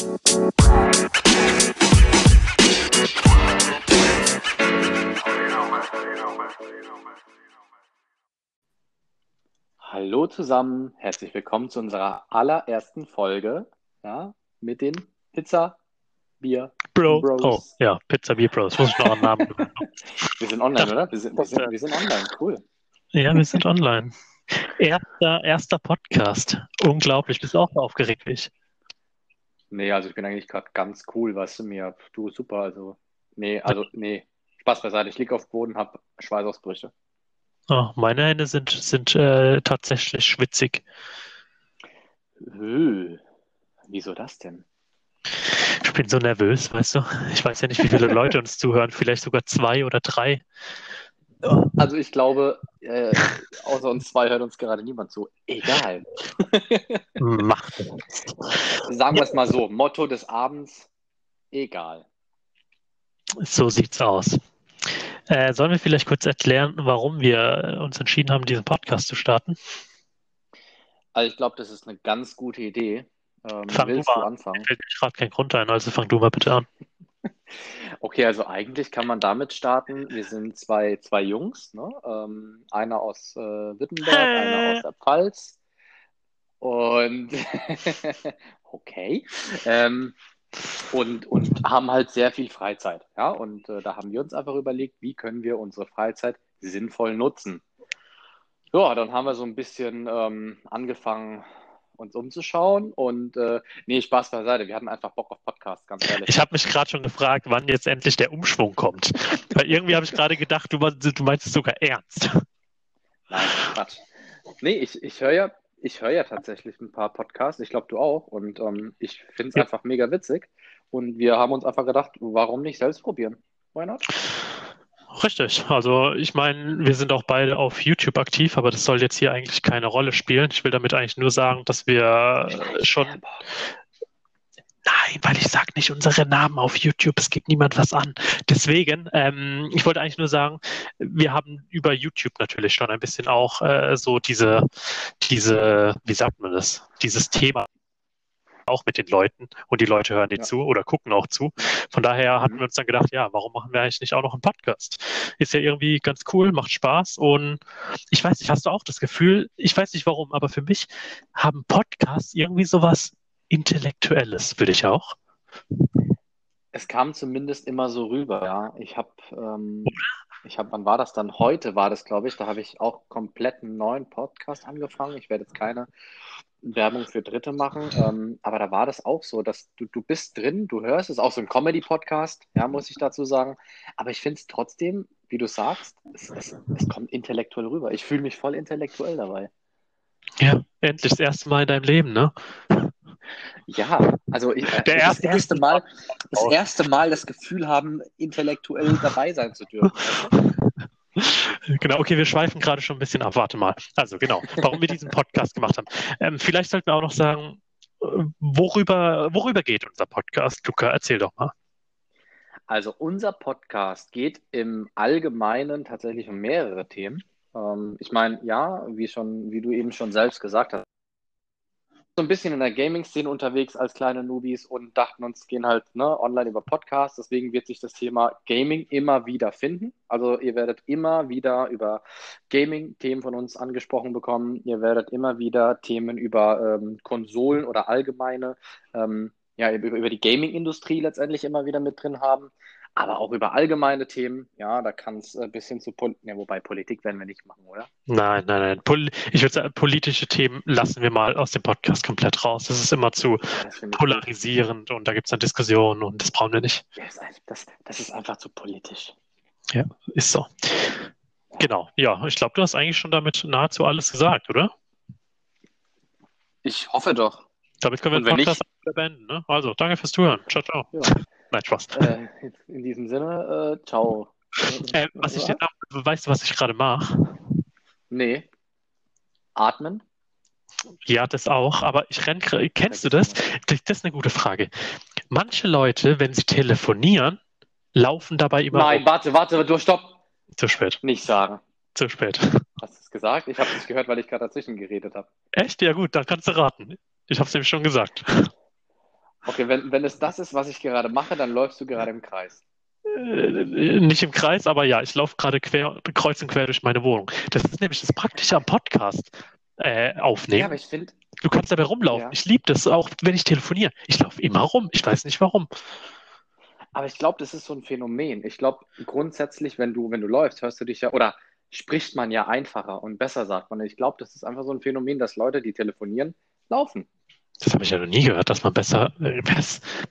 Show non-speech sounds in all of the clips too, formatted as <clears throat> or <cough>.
Hallo zusammen, herzlich willkommen zu unserer allerersten Folge ja, mit den Pizza Bier Bro. Bros. Oh, ja, Pizza Beer Bros. Muss ich noch einen Namen. <laughs> Wir sind online, oder? Wir sind, wir, sind, wir sind online, cool. Ja, wir sind online. Erster, erster Podcast. Unglaublich. Bist du auch aufgeregt wie ich? Nee, also ich bin eigentlich gerade ganz cool, weißt du mir. Du, super, also. Nee, also, nee. Spaß beiseite. Ich liege auf dem Boden, habe Schweißausbrüche. Oh, meine Hände sind, sind äh, tatsächlich schwitzig. Höh. Wieso das denn? Ich bin so nervös, weißt du? Ich weiß ja nicht, wie viele <laughs> Leute uns zuhören. Vielleicht sogar zwei oder drei. Also ich glaube, äh, außer uns zwei hört uns gerade niemand zu. Egal. Macht. Sagen wir es mal so. Motto des Abends, egal. So sieht's aus. Äh, sollen wir vielleicht kurz erklären, warum wir uns entschieden haben, diesen Podcast zu starten? Also ich glaube, das ist eine ganz gute Idee. Ähm, Fang du willst mal du an. anfangen? Mir fällt gerade kein Grund ein, also fang du mal bitte an. Okay, also eigentlich kann man damit starten. Wir sind zwei, zwei Jungs, ne? Ähm, einer aus äh, Wittenberg, einer aus der Pfalz. Und <laughs> okay. Ähm, und, und haben halt sehr viel Freizeit. Ja? Und äh, da haben wir uns einfach überlegt, wie können wir unsere Freizeit sinnvoll nutzen. Ja, dann haben wir so ein bisschen ähm, angefangen, uns umzuschauen. Und äh, nee, Spaß beiseite. Wir hatten einfach Bock auf Podcast, ganz ehrlich. Ich habe mich gerade schon gefragt, wann jetzt endlich der Umschwung kommt. Weil irgendwie habe ich gerade gedacht, du, du meinst es sogar ernst. Nein, Quatsch. Nee, ich, ich höre ja, ich höre ja tatsächlich ein paar Podcasts. Ich glaube, du auch. Und ähm, ich finde es Ja. einfach mega witzig. Und wir haben uns einfach gedacht, warum nicht selbst probieren? Why not? Richtig. Also ich meine, wir sind auch beide auf YouTube aktiv, aber das soll jetzt hier eigentlich keine Rolle spielen. Ich will damit eigentlich nur sagen, dass wir schon. Nein, weil ich sage nicht unsere Namen auf YouTube. Es geht niemand was an. Deswegen, ähm, ich wollte eigentlich nur sagen, wir haben über YouTube natürlich schon ein bisschen auch äh, so diese, diese, wie sagt man das, dieses Thema auch mit den Leuten und die Leute hören dir Ja. zu oder gucken auch zu. Von daher hatten Mhm. wir uns dann gedacht, ja, warum machen wir eigentlich nicht auch noch einen Podcast? Ist ja irgendwie ganz cool, macht Spaß und ich weiß nicht, hast du auch das Gefühl, ich weiß nicht warum, aber für mich haben Podcasts irgendwie sowas Intellektuelles, würde ich auch. Es kam zumindest immer so rüber, ja. Ich habe, ähm, ich habe, wann war das dann? Heute war das, glaube ich. Da habe ich auch komplett einen neuen Podcast angefangen. Ich werde jetzt keine Werbung für Dritte machen, ähm, aber da war das auch so, dass du, du bist drin, du hörst, es ist auch so ein Comedy-Podcast, ja, muss ich dazu sagen. Aber ich finde es trotzdem, wie du sagst, es, es, es kommt intellektuell rüber. Ich fühle mich voll intellektuell dabei. Ja, endlich das erste Mal in deinem Leben, ne? Ja, also ich, äh, das erste- erste Mal, das erste Mal das Gefühl haben, intellektuell dabei sein zu dürfen. <laughs> Genau, okay, wir schweifen gerade schon ein bisschen ab. Warte mal. Also genau, warum wir diesen Podcast gemacht haben. Ähm, vielleicht sollten wir auch noch sagen, äh, worüber, worüber geht unser Podcast? Luca, erzähl doch mal. Also unser Podcast geht im Allgemeinen tatsächlich um mehrere Themen. Ähm, ich meine, ja, wie schon, wie du eben schon selbst gesagt hast, so ein bisschen in der Gaming-Szene unterwegs als kleine Newbies und dachten uns, gehen halt ne, online über Podcasts. Deswegen wird sich das Thema Gaming immer wieder finden. Also ihr werdet immer wieder über Gaming-Themen von uns angesprochen bekommen. Ihr werdet immer wieder Themen über ähm, Konsolen oder allgemeine, ähm, ja, über, über die Gaming-Industrie letztendlich immer wieder mit drin haben. Aber auch über allgemeine Themen. Ja, da kann es ein bisschen zu, Pol ja, wobei Politik werden wir nicht machen, oder? Nein, nein, nein. Pol ich würde sagen, politische Themen lassen wir mal aus dem Podcast komplett raus. Das ist immer zu polarisierend und da gibt es dann Diskussionen und das brauchen wir nicht. Ja, das, das ist einfach zu politisch. Ist so. Genau, ja, ich glaube, du hast eigentlich schon damit nahezu alles gesagt, oder? Ich hoffe doch. Damit können wir den Podcast beenden. Ne? Also, danke fürs Zuhören. Ciao, ciao. Ja. <laughs> Nein, Spaß. Äh, in diesem Sinne, äh, ciao. <laughs> Äh, was ich, weißt du, was ich gerade mache? Nee. Atmen? Ja, das auch, aber ich renn, kennst du das? Das ist eine gute Frage. Manche Leute, wenn sie telefonieren, laufen dabei immer Nein, rum. warte, warte, du stopp. Zu spät, Nicht sagen. zu spät. Hast du es gesagt? Ich habe es nicht gehört, weil ich gerade dazwischen geredet habe. Echt? Ja gut, dann kannst du raten. Ich habe es nämlich schon gesagt. Okay, wenn, wenn es das ist, was ich gerade mache, dann läufst du gerade im Kreis. Äh, nicht im Kreis, aber ja, ich laufe gerade quer, kreuz und quer durch meine Wohnung. Das ist nämlich das Praktische am Podcast äh, aufnehmen. Ja, aber ich finde, Du kannst dabei rumlaufen. Ja. Ich liebe das, auch wenn ich telefoniere. Ich laufe immer rum. Ich weiß nicht warum. aber ich glaube, das ist so ein Phänomen. Ich glaube, grundsätzlich, wenn du, wenn du läufst, hörst du dich ja, oder spricht man ja einfacher und besser, sagt man. Ich glaube, das ist einfach so ein Phänomen, dass Leute, die telefonieren, laufen. Das habe ich ja noch nie gehört, dass man besser, äh,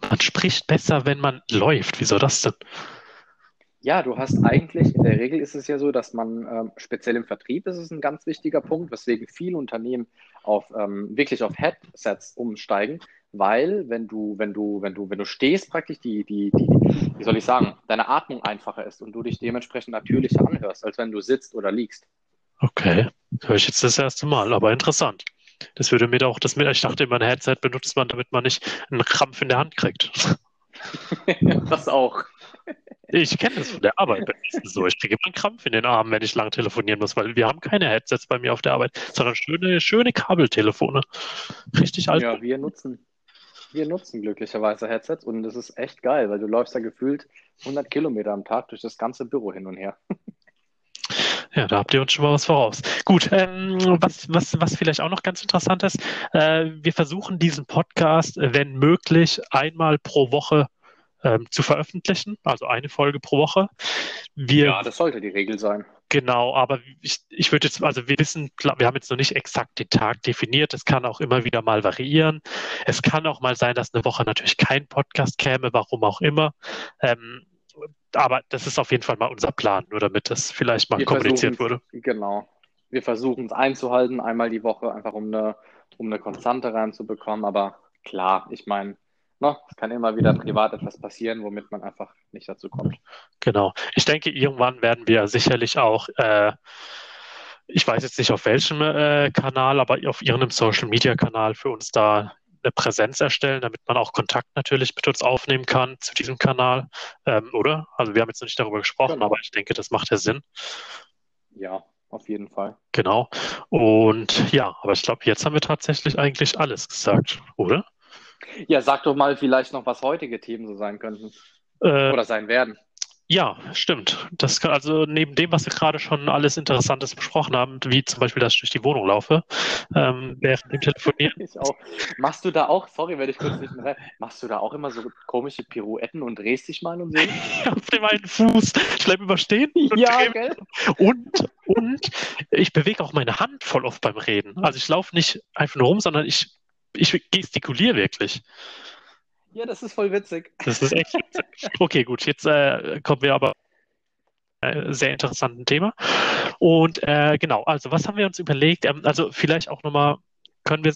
man spricht besser, wenn man läuft. Wieso das denn? Ja, du hast eigentlich, in der Regel ist es ja so, dass man, ähm, speziell im Vertrieb ist es ein ganz wichtiger Punkt, weswegen viele Unternehmen auf, ähm, wirklich auf Headsets umsteigen, weil wenn du, wenn du, wenn du, wenn du stehst, praktisch die, die, die, wie soll ich sagen, deine Atmung einfacher ist und du dich dementsprechend natürlicher anhörst, als wenn du sitzt oder liegst. Okay, höre ich jetzt das erste Mal, aber interessant. Das würde mir doch, das, ich dachte immer, ein Headset benutzt man, damit man nicht einen Krampf in der Hand kriegt. <laughs> Das auch. Ich kenne das von der Arbeit so. Ich kriege immer einen Krampf in den Armen, wenn ich lang telefonieren muss, weil wir haben keine Headsets bei mir auf der Arbeit, sondern schöne, schöne Kabeltelefone. Richtig alt. Ja, wir nutzen, wir nutzen glücklicherweise Headsets und das ist echt geil, weil du läufst da gefühlt 100 Kilometer am Tag durch das ganze Büro hin und her. Ja, da habt ihr uns schon mal was voraus. Gut, ähm, was, was, was vielleicht auch noch ganz interessant ist, äh, wir versuchen diesen Podcast, äh, wenn möglich, einmal pro Woche ähm, zu veröffentlichen, also eine Folge pro Woche. Wir Ja, das sollte die Regel sein. Genau, aber ich, ich würde jetzt, also wir wissen, wir haben jetzt noch nicht exakt den Tag definiert. Es kann auch immer wieder mal variieren. Es kann auch mal sein, dass eine Woche natürlich kein Podcast käme, warum auch immer. Ähm, aber das ist auf jeden Fall mal unser Plan, nur damit das vielleicht mal Wir kommuniziert wurde. Genau. Wir versuchen es einzuhalten, einmal die Woche, einfach um eine, um eine Konstante reinzubekommen. Aber klar, ich meine, ne, es kann immer wieder privat etwas passieren, womit man einfach nicht dazu kommt. Genau. Ich denke, irgendwann werden wir sicherlich auch, äh, ich weiß jetzt nicht auf welchem äh, Kanal, aber auf irgendeinem Social Media Kanal für uns da eine Präsenz erstellen, damit man auch Kontakt natürlich mit uns aufnehmen kann zu diesem Kanal, ähm, oder? Also wir haben jetzt noch nicht darüber gesprochen, Genau. aber ich denke, das macht ja Sinn. Ja, auf jeden Fall. Genau. Und ja, aber ich glaube, jetzt haben wir tatsächlich eigentlich alles gesagt, oder? Ja, sag doch mal vielleicht noch, was heutige Themen so sein könnten Äh, oder sein werden. Ja, stimmt. Das kann, also neben dem, was wir gerade schon alles Interessantes besprochen haben, wie zum Beispiel, dass ich durch die Wohnung laufe, ähm, während dem <laughs> Telefonieren. Ich auch. Machst du da auch, sorry, wenn ich kurz nicht mehr rein, machst du da auch immer so komische Pirouetten und drehst dich mal und so? auf dem einen Fuß. Ich bleibe überstehen und, Ja, gell? und, und ich bewege auch meine Hand voll oft beim Reden. Also ich laufe nicht einfach nur rum, sondern ich, ich gestikuliere wirklich. Ja, das ist voll witzig. Das ist echt witzig. Okay, gut, jetzt äh, kommen wir aber äh, sehr interessanten Thema. Und äh, genau, also was haben wir uns überlegt? Ähm, also vielleicht auch nochmal können wir,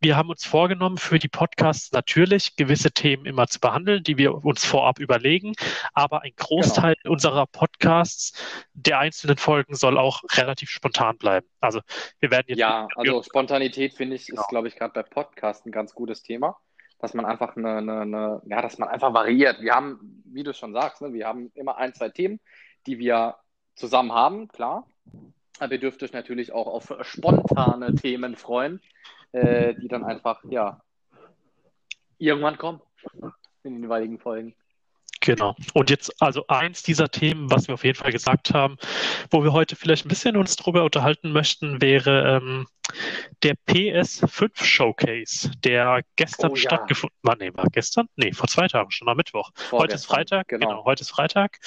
wir haben uns vorgenommen, für die Podcasts natürlich gewisse Themen immer zu behandeln, die wir uns vorab überlegen. Aber ein Großteil unserer Podcasts, der einzelnen Folgen, soll auch relativ spontan bleiben. Also wir werden jetzt Ja, also Spontanität finde ich, Genau. ist, glaube ich, gerade bei Podcasts ein ganz gutes Thema. Dass man einfach eine, eine, eine, ja, dass man einfach variiert. Wir haben, wie du schon sagst, ne, wir haben immer ein, zwei Themen, die wir zusammen haben, klar. Aber ihr dürft euch natürlich auch auf spontane Themen freuen, äh, die dann einfach, ja, irgendwann kommen in den jeweiligen Folgen. Genau. Und jetzt also eins dieser Themen, was wir auf jeden Fall gesagt haben, wo wir heute vielleicht ein bisschen uns drüber unterhalten möchten, wäre ähm, der PS5 Showcase, der gestern Oh ja. stattgefunden war. Nee, war gestern? Nee, vor zwei Tagen, schon am Mittwoch. Heute ist Vorgestern, Freitag, Genau. genau, heute ist Freitag.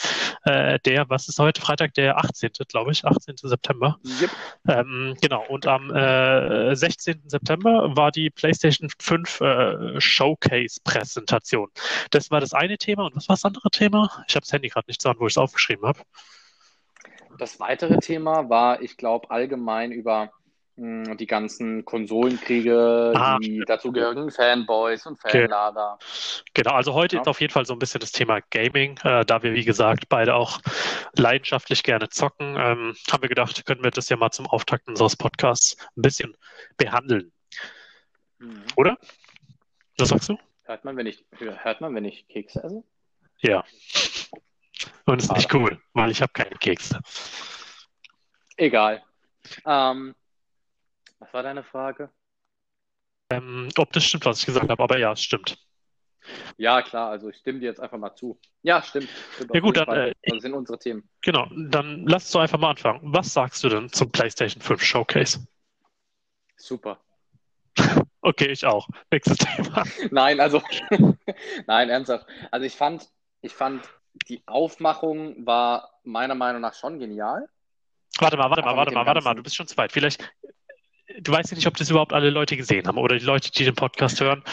Äh, der, was ist heute? Freitag, der 18., glaube ich, 18. September. Yep. Ähm, genau, und am äh, 16. September war die PlayStation 5 äh, Showcase-Präsentation. Das war das eine Thema. Und was war das andere Thema? Ich habe das Handy gerade nicht zur Hand, wo ich es aufgeschrieben habe. Das weitere Thema war, ich glaube, allgemein über die ganzen Konsolenkriege, Ah, die dazugehörigen Fanboys und Okay. Fanlager. Genau, also heute Ja. ist auf jeden Fall so ein bisschen das Thema Gaming, äh, da wir, wie gesagt, beide auch leidenschaftlich gerne zocken, ähm, haben wir gedacht, können wir das ja mal zum Auftakt unseres Podcasts ein bisschen behandeln. Mhm. Oder? Was sagst du? Hört man, wenn ich, hört man, wenn ich Kekse esse? Ja. Und ist nicht cool, weil ich habe keine Kekse. Egal. Ähm, was war deine Frage? Ähm, ob das stimmt, was ich gesagt habe, aber ja, es stimmt. Ja, klar, also ich stimme dir jetzt einfach mal zu. Ja, stimmt. stimmt Ja gut, dann, äh, das sind unsere Themen. Genau, dann lass uns doch einfach mal anfangen. Was sagst du denn zum PlayStation 5 Showcase? Super. <laughs> Okay, ich auch. Nächstes Thema. <laughs> Nein, also, <laughs> nein, ernsthaft. Also ich fand, ich fand, die Aufmachung war meiner Meinung nach schon genial. Warte mal, warte mal, warte mal, warte mal, du bist schon zu weit. Vielleicht, du weißt ja nicht, ob das überhaupt alle Leute gesehen haben oder die Leute, die den Podcast hören,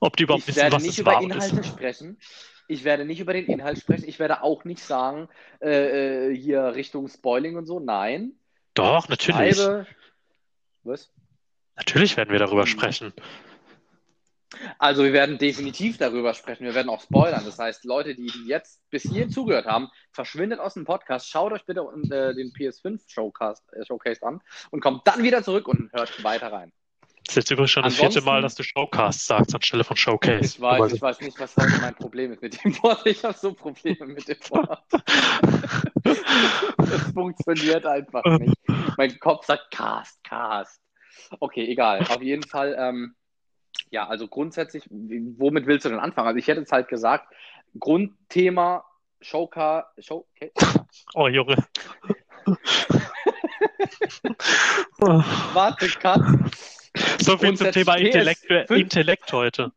ob die überhaupt Ich wissen, werde was nicht es über war. und Inhalte ist. sprechen. Ich werde nicht über den Inhalt sprechen. Ich werde auch nicht sagen, äh, äh, hier Richtung Spoiling und so. Nein. Doch, Ich natürlich. Was? Natürlich werden wir darüber sprechen. Also wir werden definitiv darüber sprechen. Wir werden auch spoilern. Das heißt, Leute, die jetzt bis hierhin zugehört haben, verschwindet aus dem Podcast. Schaut euch bitte äh, den PS5 Showcast, äh, Showcase an und kommt dann wieder zurück und hört weiter rein. Das ist jetzt übrigens schon das vierte Mal, dass du Showcast sagst anstelle von Showcase. Ich weiß, ich weiß nicht, was heute mein Problem ist mit dem Wort. Ich habe so Probleme mit dem Wort. <laughs> Es funktioniert einfach nicht. Mein Kopf sagt Cast, Cast. Okay, egal. Auf jeden Fall, ähm, ja, also grundsätzlich, womit willst du denn anfangen? Also ich hätte jetzt halt gesagt, Grundthema Showcar, Show, okay. Oh, Junge. Warte, Cut. so viel zum Thema Intellekt, PS5. Intellekt heute.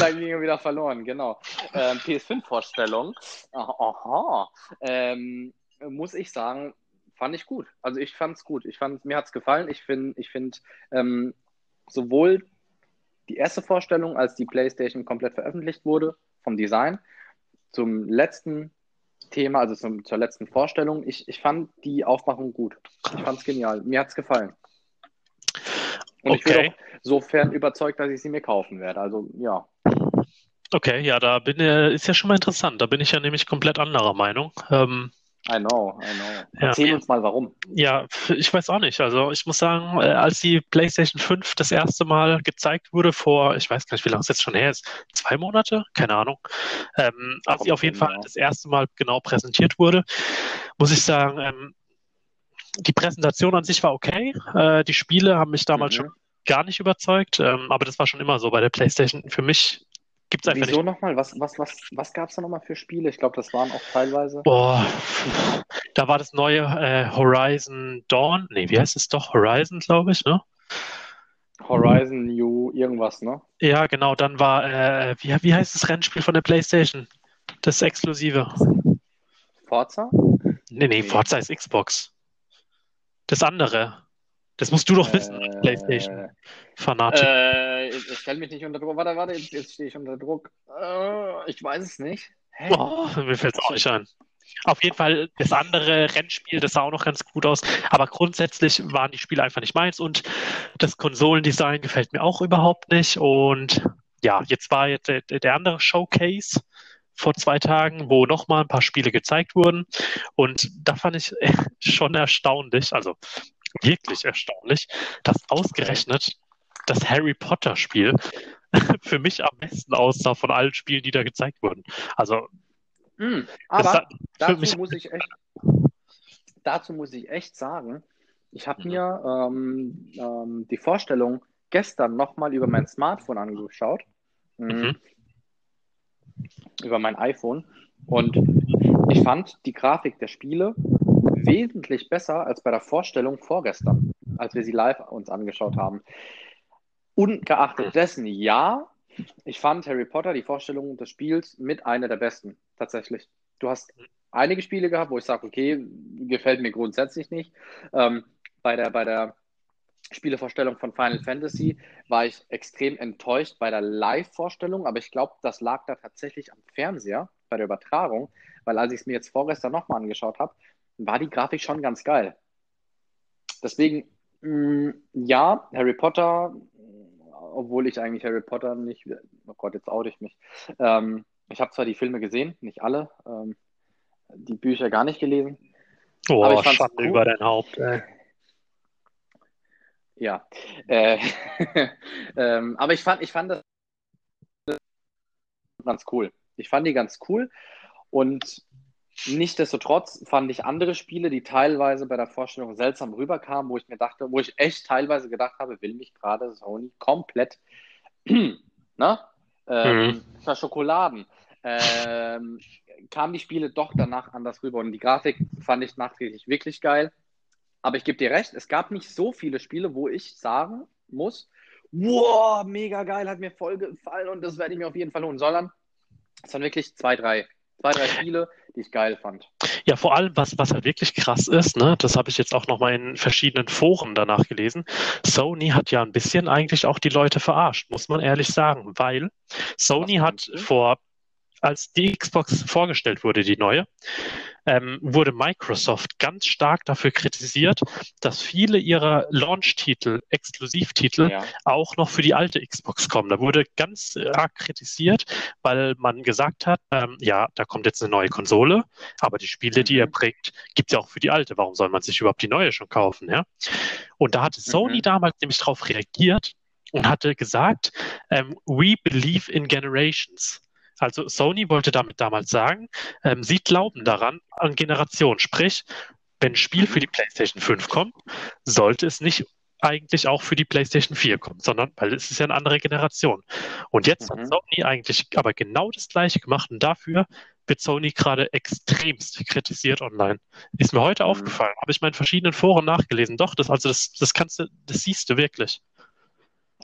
Dann ging er wieder verloren, genau. Ähm, PS5-Vorstellung. Aha. Ähm, muss ich sagen, fand ich gut. Also ich fand es gut. Ich fand, mir hat es gefallen. Ich finde, ich find, ähm, sowohl die erste Vorstellung, als die PlayStation komplett veröffentlicht wurde, vom Design, zum letzten Thema, also zum, zur letzten Vorstellung, ich, ich fand die Aufmachung gut. Ich fand es genial. Mir hat es gefallen. Und ich bin Okay. auch sofern überzeugt, dass ich sie mir kaufen werde. Also ja. Okay, ja, da bin äh, ist ja schon mal interessant. Da bin ich ja nämlich komplett anderer Meinung. Ähm, I know, I know. Ja. Erzähl uns mal warum. ja, ich weiß auch nicht. Also ich muss sagen, äh, als die PlayStation 5 das erste Mal gezeigt wurde vor, ich weiß gar nicht, wie lange es jetzt schon her ist, zwei Monate? Keine Ahnung. Ähm, als sie auf jeden Fall das erste Mal genau präsentiert wurde, muss ich sagen, ähm, die Präsentation an sich war okay. Äh, die Spiele haben mich damals Mhm. schon gar nicht überzeugt, ähm, aber das war schon immer so bei der PlayStation. Für mich gibt es einfach Wieso nochmal? Was, was, was, was gab es da nochmal für Spiele? Ich glaube, das waren auch teilweise. Boah, da war das neue äh, Horizon Dawn. Nee, wie heißt es doch? Horizon, glaube ich, ne? Horizon New irgendwas, ne? Ja, genau. Dann war, äh, wie, wie heißt das Rennspiel von der PlayStation? Das Exklusive. Forza? Nee, Nee. Forza ist Xbox. Das andere. Das musst du doch wissen, Äh, PlayStation. Fanatik. Äh, ich, ich stelle mich nicht unter Druck. Warte, warte, jetzt, jetzt stehe ich unter Druck. Äh, ich weiß es nicht. Hä? Oh, mir fällt es auch nicht ein. Auf jeden Fall das andere Rennspiel, das sah auch noch ganz gut aus. Aber grundsätzlich waren die Spiele einfach nicht meins und das Konsolendesign gefällt mir auch überhaupt nicht. Und ja, jetzt war jetzt der, der andere Showcase vor zwei Tagen, wo nochmal ein paar Spiele gezeigt wurden. Und da fand ich <laughs> schon erstaunlich, also wirklich erstaunlich, dass ausgerechnet das Harry Potter Spiel <laughs> für mich am besten aussah von allen Spielen, die da gezeigt wurden. Also Hm, das aber dazu muss ich echt, dazu muss ich echt sagen, ich habe Mhm. mir ähm, ähm, die Vorstellung gestern nochmal über mein Smartphone angeschaut, Mhm. Mhm. über mein iPhone und ich fand die Grafik der Spiele wesentlich besser als bei der Vorstellung vorgestern, als wir sie live uns angeschaut haben. Ungeachtet dessen, ja, ich fand Harry Potter, die Vorstellung des Spiels, mit einer der besten, tatsächlich. Du hast einige Spiele gehabt, wo ich sage, okay, gefällt mir grundsätzlich nicht. Ähm, bei der, bei der Spielevorstellung von Final Fantasy war ich extrem enttäuscht bei der Live-Vorstellung, aber ich glaube, das lag da tatsächlich am Fernseher, bei der Übertragung, weil als ich es mir jetzt vorgestern nochmal angeschaut habe, war die Grafik schon ganz geil. Deswegen, mh, ja, Harry Potter, obwohl ich eigentlich Harry Potter nicht, oh Gott, jetzt oute ich mich. Ähm, ich habe zwar die Filme gesehen, nicht alle, ähm, die Bücher gar nicht gelesen. Oh, Aber ich cool. über dein Haupt. Ey. Ja. Äh, <laughs> ähm, aber ich fand, ich fand das ganz cool. Ich fand die ganz cool und nichtsdestotrotz fand ich andere Spiele, die teilweise bei der Vorstellung seltsam rüberkamen, wo ich mir dachte, wo ich echt teilweise gedacht habe, will mich gerade Sony komplett <clears throat> na, ähm, mhm. Verschokoladen. Ähm, kamen die Spiele doch danach anders rüber. Und die Grafik fand ich nachträglich wirklich geil. Aber ich gebe dir recht, es gab nicht so viele Spiele, wo ich sagen muss, wow, mega geil, hat mir voll gefallen und das werde ich mir auf jeden Fall holen, sondern es waren wirklich zwei, drei, zwei, drei Spiele, die ich geil fand. Ja, vor allem, was, was halt wirklich krass ist, ne, das habe ich jetzt auch nochmal in verschiedenen Foren danach gelesen. Sony hat ja ein bisschen eigentlich auch die Leute verarscht, muss man ehrlich sagen, weil Sony hat vor als die Xbox vorgestellt wurde, die neue, ähm, wurde Microsoft ganz stark dafür kritisiert, dass viele ihrer Launch-Titel, Exklusivtitel, ja. auch noch für die alte Xbox kommen. Da wurde ganz arg kritisiert, weil man gesagt hat, ähm, ja, da kommt jetzt eine neue Konsole, aber die Spiele, die er mhm. bringt, gibt es ja auch für die alte. Warum soll man sich überhaupt die neue schon kaufen? Ja? Und da hatte Sony mhm. damals nämlich darauf reagiert und hatte gesagt, ähm, we believe in generations. Also Sony wollte damit damals sagen, ähm, sie glauben daran an Generation. Sprich, wenn ein Spiel für die PlayStation 5 kommt, sollte es nicht eigentlich auch für die PlayStation 4 kommen, sondern weil es ist ja eine andere Generation. Und jetzt mhm. hat Sony eigentlich aber genau das gleiche gemacht und dafür wird Sony gerade extremst kritisiert online. Ist mir heute mhm. aufgefallen, habe ich mal in verschiedenen Foren nachgelesen. Doch, das, also das, das kannst du, das siehst du wirklich.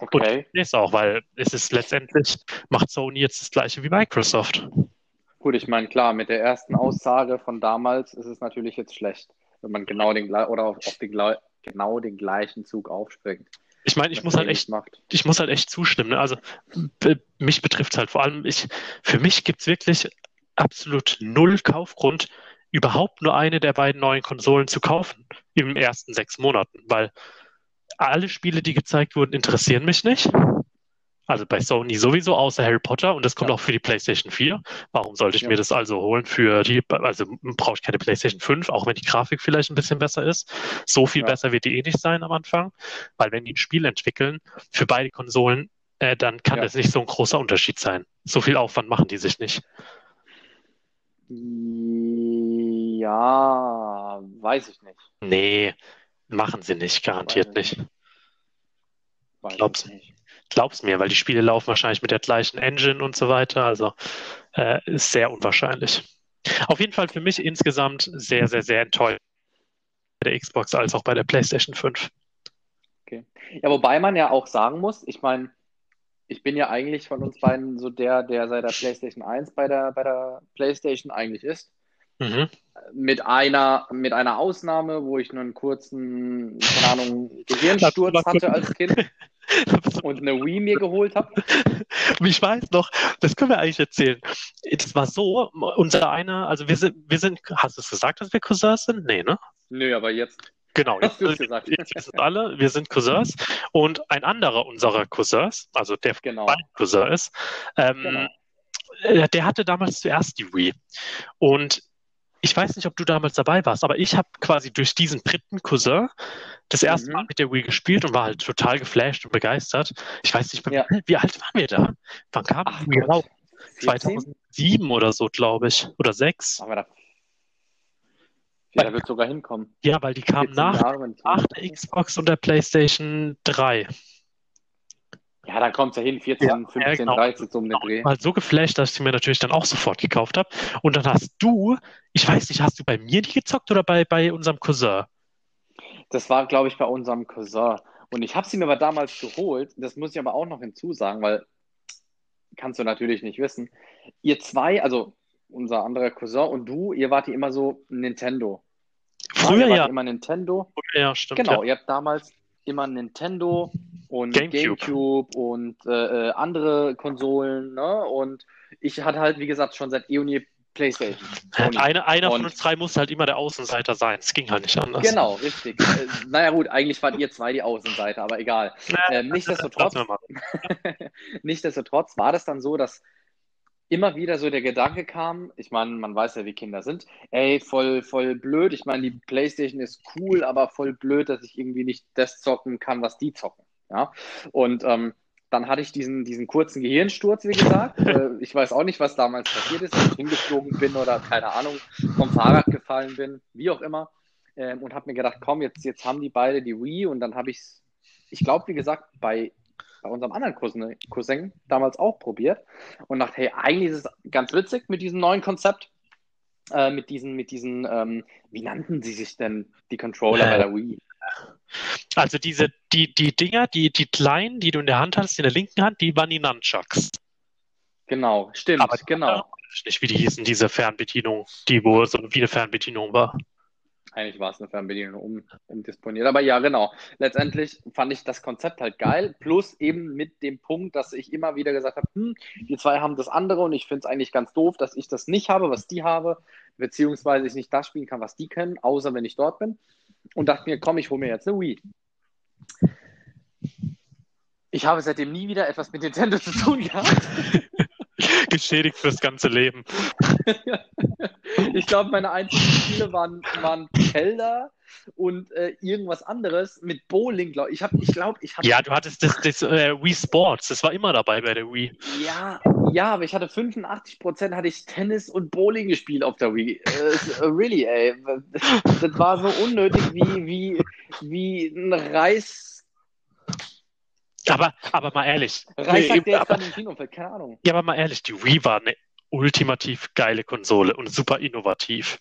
Okay. Und ist auch, weil es ist letztendlich, macht Sony jetzt das gleiche wie Microsoft. Gut, ich meine, klar, mit der ersten Aussage von damals ist es natürlich jetzt schlecht, wenn man genau den oder auf, auf den, genau den gleichen Zug aufspringt. Ich meine, ich muss halt echt, macht. ich muss halt echt zustimmen. Ne? Also mich betrifft es halt vor allem, ich, für mich gibt es wirklich absolut null Kaufgrund, überhaupt nur eine der beiden neuen Konsolen zu kaufen im ersten sechs Monaten, weil alle Spiele, die gezeigt wurden, interessieren mich nicht. Also bei Sony sowieso, außer Harry Potter und das kommt ja. auch für die PlayStation 4. Warum sollte ich ja. mir das also holen für die, also brauche ich keine PlayStation 5, auch wenn die Grafik vielleicht ein bisschen besser ist. So viel ja. besser wird die eh nicht sein am Anfang, weil wenn die ein Spiel entwickeln für beide Konsolen, äh, dann kann das nicht so ein großer Unterschied sein. So viel Aufwand machen die sich nicht. Ja, weiß ich nicht. Nee, Machen sie nicht, garantiert nicht. Glaub's, nicht. glaub's mir, weil die Spiele laufen wahrscheinlich mit der gleichen Engine und so weiter. Also äh, ist sehr unwahrscheinlich. Auf jeden Fall für mich insgesamt sehr, sehr, sehr enttäuscht bei der Xbox als auch bei der PlayStation 5. Okay. Ja, wobei man ja auch sagen muss, ich meine, ich bin ja eigentlich von uns beiden so der, der seit der PlayStation 1 bei der, bei der PlayStation eigentlich ist. Mhm. Mit einer, mit einer Ausnahme, wo ich nur einen kurzen, keine Ahnung, Gehirnsturz hatte als Kind <laughs> und eine Wii mir geholt habe. <laughs> Ich weiß noch, das können wir eigentlich erzählen. Das war so, unser einer, also wir sind, wir sind, hast du es gesagt, dass wir Cousins sind? Nee, ne? Nö, aber jetzt. Genau, jetzt, gesagt. jetzt sind alle, wir sind Cousins und ein anderer unserer Cousins, also der genau. Cousin ist, ähm, genau. Äh, der hatte damals zuerst die Wii. Und ich weiß nicht, ob du damals dabei warst, aber ich habe quasi durch diesen dritten Cousin das erste mhm. Mal mit der Wii gespielt und war halt total geflasht und begeistert. Ich weiß nicht, ja. wie alt waren wir da? Wann kam Ach, die raus? 2007 oder so, glaube ich. Oder 6. Aber da, ja, da wird sogar hinkommen. Ja, weil die kamen nach, nach der Xbox und der PlayStation 3. Ja, dann kommt es ja hin, 14, ja, 15, ja, genau. 13 so um den Dreh. Mal so geflasht, dass ich mir natürlich dann auch sofort gekauft habe. Und dann hast du, ich weiß nicht, hast du bei mir die gezockt oder bei, bei unserem Cousin? Das war, glaube ich, bei unserem Cousin. Und ich habe sie mir aber damals geholt, das muss ich aber auch noch hinzusagen, weil kannst du natürlich nicht wissen. Ihr zwei, also unser anderer Cousin und du, ihr wart ja immer so Nintendo. Früher ja. Immer Nintendo. Ja, stimmt. Genau, ja. ihr habt damals immer Nintendo und Gamecube, Gamecube und äh, äh, andere Konsolen. Ne? Und ich hatte halt, wie gesagt, schon seit Eonie PlayStation. Eine, einer und, von uns drei muss halt immer der Außenseiter sein. Es ging halt nicht anders. Genau, richtig. äh, naja, gut, eigentlich wart ihr zwei die Außenseiter, aber egal. Ähm, nichtsdestotrotz, <laughs> nichtsdestotrotz war das dann so, dass immer wieder so der Gedanke kam, ich meine, man weiß ja, wie Kinder sind, ey, voll, voll blöd. Ich meine, die Playstation ist cool, aber voll blöd, dass ich irgendwie nicht das zocken kann, was die zocken. Ja? Und ähm, dann hatte ich diesen, diesen kurzen Gehirnsturz, wie gesagt. <laughs> äh, ich weiß auch nicht, was damals passiert ist, ob ich hingeflogen bin oder keine Ahnung, vom Fahrrad gefallen bin, wie auch immer. Ähm, und habe mir gedacht, komm, jetzt, jetzt haben die beide die Wii und dann habe ich es, ich glaube, wie gesagt, bei bei unserem anderen Cousin, Cousin damals auch probiert und dachte, hey, eigentlich ist es ganz witzig mit diesem neuen Konzept. Äh, mit diesen, mit diesen, ähm, wie nannten sie sich denn die Controller bei der Wii? Also diese, die, die Dinger, die, die kleinen, die du in der Hand hattest, in der linken Hand, die waren die Nunchucks. Genau, stimmt, Aber genau. nicht, wie die hießen, diese Fernbedienung, die wo so wie eine Fernbedienung war. Eigentlich war es eine Fernbedienung um, umdisponiert. Aber ja, genau. Letztendlich fand ich das Konzept halt geil. Plus eben mit dem Punkt, dass ich immer wieder gesagt habe, hm, die zwei haben das andere und ich finde es eigentlich ganz doof, dass ich das nicht habe, was die habe, beziehungsweise ich nicht das spielen kann, was die können, außer wenn ich dort bin. Und dachte mir, komm, ich hole mir jetzt eine Wii. Ich habe seitdem nie wieder etwas mit Nintendo zu tun gehabt. <laughs> Geschädigt fürs ganze Leben. <laughs> ich glaube, meine einzigen Spiele waren, waren Felder und äh, irgendwas anderes mit Bowling, glaube ich. Ich glaube, ich habe. Ja, du hattest das, das äh, Wii Sports, das war immer dabei bei der Wii. Ja, ja, aber ich hatte 85 Prozent hatte ich Tennis und Bowling gespielt auf der Wii. Äh, really, ey. Das war so unnötig wie, wie, wie ein Reis. Aber, aber mal ehrlich. Reis der aber, Kinofeld, keine Ahnung. Ja, aber mal ehrlich, die Wii war eine ultimativ geile Konsole und super innovativ.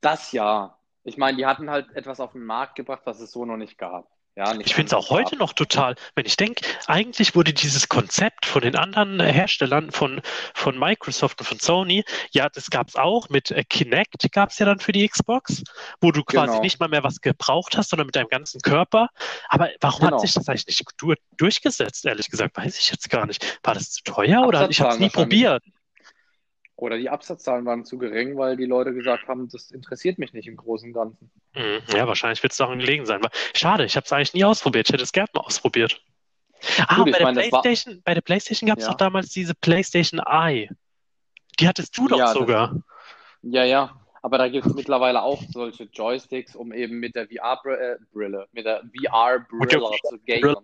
Das ja. Ich meine, die hatten halt etwas auf den Markt gebracht, was es so noch nicht gab. Ja, ich finde es auch heute noch total, wenn ich denke, eigentlich wurde dieses Konzept von den anderen Herstellern, von, von Microsoft und von Sony, ja, das gab es auch mit äh, Kinect, gab es ja dann für die Xbox, wo du quasi genau. nicht mal mehr was gebraucht hast, sondern mit deinem ganzen Körper. Aber warum genau. hat sich das eigentlich nicht durchgesetzt, ehrlich gesagt? Weiß ich jetzt gar nicht. War das zu teuer oder ich habe es nie probiert? Oder die Absatzzahlen waren zu gering, weil die Leute gesagt haben, das interessiert mich nicht im Großen und Ganzen. Mhm. Ja, wahrscheinlich wird es daran gelegen sein. Schade, ich habe es eigentlich nie ausprobiert. Ich hätte es gerne mal ausprobiert. Ah, Gut, bei, der meine, PlayStation, war... bei der PlayStation gab es ja. doch damals diese PlayStation Eye. Die hattest du doch ja, sogar. Das... Ja, ja. Aber da gibt es mittlerweile auch solche Joysticks, um eben mit der VR-Brille, mit der VR-Brille zu gamen.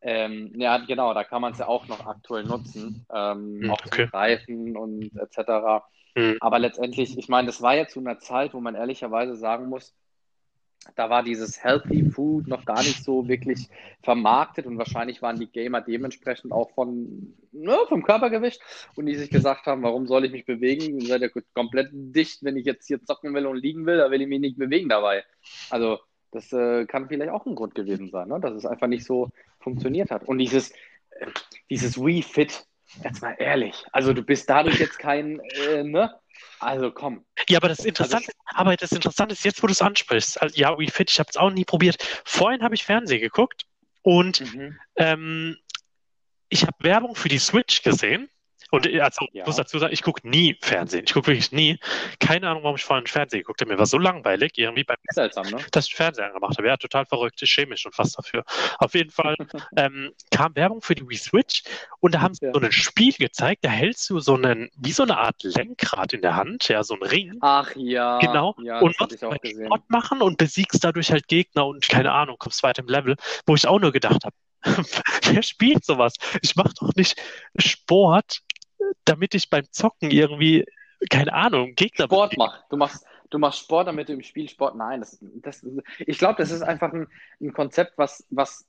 Ähm, ja, genau, da kann man es ja auch noch aktuell nutzen, ähm, hm, auch okay. zum Greifen und etc. Mhm. Aber letztendlich, ich meine, das war ja zu einer Zeit, wo man ehrlicherweise sagen muss, da war dieses Healthy Food noch gar nicht so wirklich vermarktet und wahrscheinlich waren die Gamer dementsprechend auch von, ne, vom Körpergewicht und die sich gesagt haben, warum soll ich mich bewegen? Ihr seid ja komplett dicht, wenn ich jetzt hier zocken will und liegen will, da will ich mich nicht bewegen dabei. Also das äh, kann vielleicht auch ein Grund gewesen sein, ne? dass es einfach nicht so funktioniert hat. Und dieses, dieses Wii Fit, jetzt mal ehrlich, also du bist dadurch jetzt kein, äh, ne? Also komm. Ja, aber das Interessante, also, aber das Interessante ist jetzt, wo du es ansprichst. Also, ja, Wii Fit, ich habe es auch nie probiert. Vorhin habe ich Fernsehen geguckt und mhm. ähm, ich habe Werbung für die Switch gesehen und äh, also, ich muss dazu sagen, ich gucke nie Fernsehen. Ich gucke wirklich nie. Keine Ahnung, warum ich vorhin Fernsehen geguckt habe. Mir war so langweilig, irgendwie beim Seltsam, ne? ich Fernsehen angemacht habe. Ja, total verrückt. Ich schäme mich schon fast dafür. Auf jeden Fall <laughs> ähm, kam Werbung für die Wii Switch und da haben sie ja. so ein Spiel gezeigt. Da hältst du so einen, wie so eine Art Lenkrad in der Hand, ja, so ein Ring. Ach ja. Genau. Ja, und musst Sport machen und besiegst dadurch halt Gegner und keine Ahnung, kommst weiter im Level, wo ich auch nur gedacht habe, <laughs> Wer spielt sowas? Ich mache doch nicht Sport, damit ich beim Zocken irgendwie, keine Ahnung, Gegner Sport mach. Du machst, du machst Sport, damit du im Spiel Sport. Nein, das, das, ich glaube, das ist einfach ein, ein, Konzept, was, was